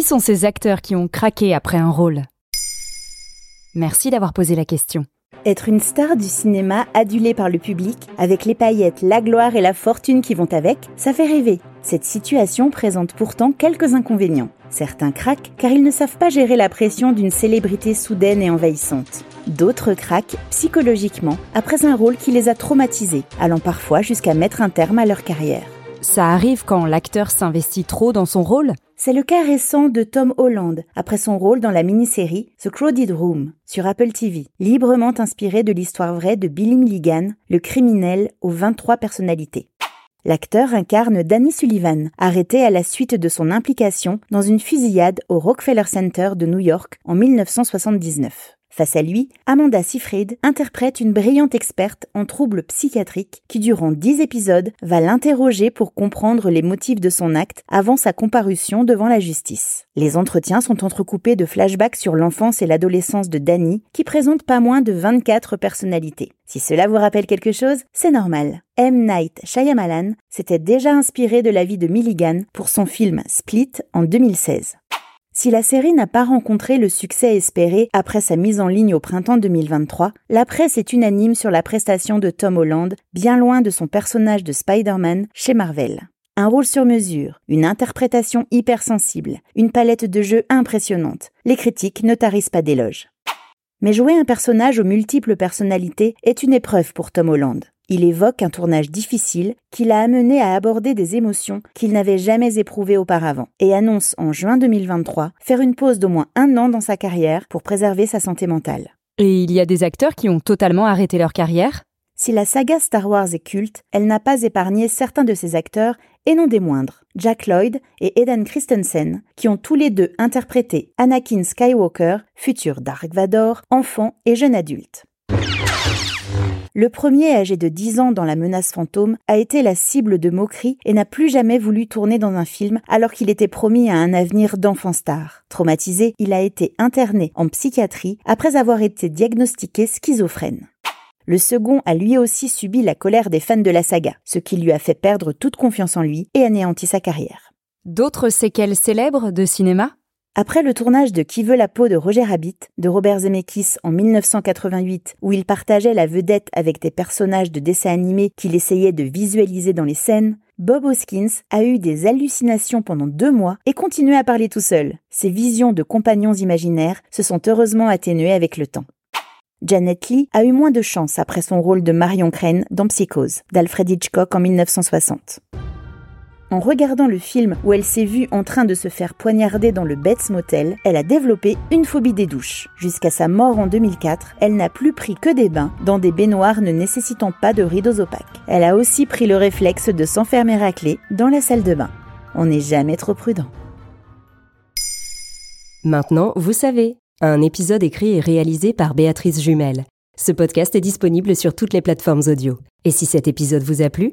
Qui sont ces acteurs qui ont craqué après un rôle? Merci d'avoir posé la question. Être une star du cinéma adulée par le public, avec les paillettes, la gloire et la fortune qui vont avec, ça fait rêver. Cette situation présente pourtant quelques inconvénients. Certains craquent car ils ne savent pas gérer la pression d'une célébrité soudaine et envahissante. D'autres craquent psychologiquement après un rôle qui les a traumatisés, allant parfois jusqu'à mettre un terme à leur carrière. Ça arrive quand l'acteur s'investit trop dans son rôle? C'est le cas récent de Tom Holland, après son rôle dans la mini-série The Crowded Room sur Apple TV, librement inspiré de l'histoire vraie de Billy Milligan, le criminel aux 23 personnalités. L'acteur incarne Danny Sullivan, arrêté à la suite de son implication dans une fusillade au Rockefeller Center de New York en 1979. Face à lui, Amanda Seyfried interprète une brillante experte en troubles psychiatriques qui, durant dix épisodes, va l'interroger pour comprendre les motifs de son acte avant sa comparution devant la justice. Les entretiens sont entrecoupés de flashbacks sur l'enfance et l'adolescence de Danny, qui présente pas moins de 24 personnalités. Si cela vous rappelle quelque chose, c'est normal. M. Night Shyamalan s'était déjà inspiré de la vie de Milligan pour son film Split en 2016. Si la série n'a pas rencontré le succès espéré après sa mise en ligne au printemps 2023, la presse est unanime sur la prestation de Tom Holland, bien loin de son personnage de Spider-Man chez Marvel. Un rôle sur mesure, une interprétation hypersensible, une palette de jeux impressionnante. Les critiques ne tarissent pas d'éloges. Mais jouer un personnage aux multiples personnalités est une épreuve pour Tom Holland. Il évoque un tournage difficile qui l'a amené à aborder des émotions qu'il n'avait jamais éprouvées auparavant et annonce en juin 2023 faire une pause d'au moins un an dans sa carrière pour préserver sa santé mentale. Et il y a des acteurs qui ont totalement arrêté leur carrière? Si la saga Star Wars est culte, elle n'a pas épargné certains de ses acteurs et non des moindres, Jack Lloyd et Eden Christensen, qui ont tous les deux interprété Anakin Skywalker, futur Dark Vador, enfant et jeune adulte. Le premier, âgé de 10 ans dans La menace fantôme, a été la cible de moqueries et n'a plus jamais voulu tourner dans un film alors qu'il était promis à un avenir d'enfant star. Traumatisé, il a été interné en psychiatrie après avoir été diagnostiqué schizophrène. Le second a lui aussi subi la colère des fans de la saga, ce qui lui a fait perdre toute confiance en lui et anéanti sa carrière. D'autres séquelles célèbres de cinéma? Après le tournage de Qui veut la peau de Roger Rabbit de Robert Zemeckis en 1988, où il partageait la vedette avec des personnages de dessins animés qu'il essayait de visualiser dans les scènes, Bob Hoskins a eu des hallucinations pendant deux mois et continuait à parler tout seul. Ses visions de compagnons imaginaires se sont heureusement atténuées avec le temps. Janet Lee a eu moins de chance après son rôle de Marion Crane dans Psychose d'Alfred Hitchcock en 1960. En regardant le film où elle s'est vue en train de se faire poignarder dans le Bates Motel, elle a développé une phobie des douches. Jusqu'à sa mort en 2004, elle n'a plus pris que des bains dans des baignoires ne nécessitant pas de rideaux opaques. Elle a aussi pris le réflexe de s'enfermer à clé dans la salle de bain. On n'est jamais trop prudent. Maintenant, vous savez. Un épisode écrit et réalisé par Béatrice Jumel. Ce podcast est disponible sur toutes les plateformes audio. Et si cet épisode vous a plu,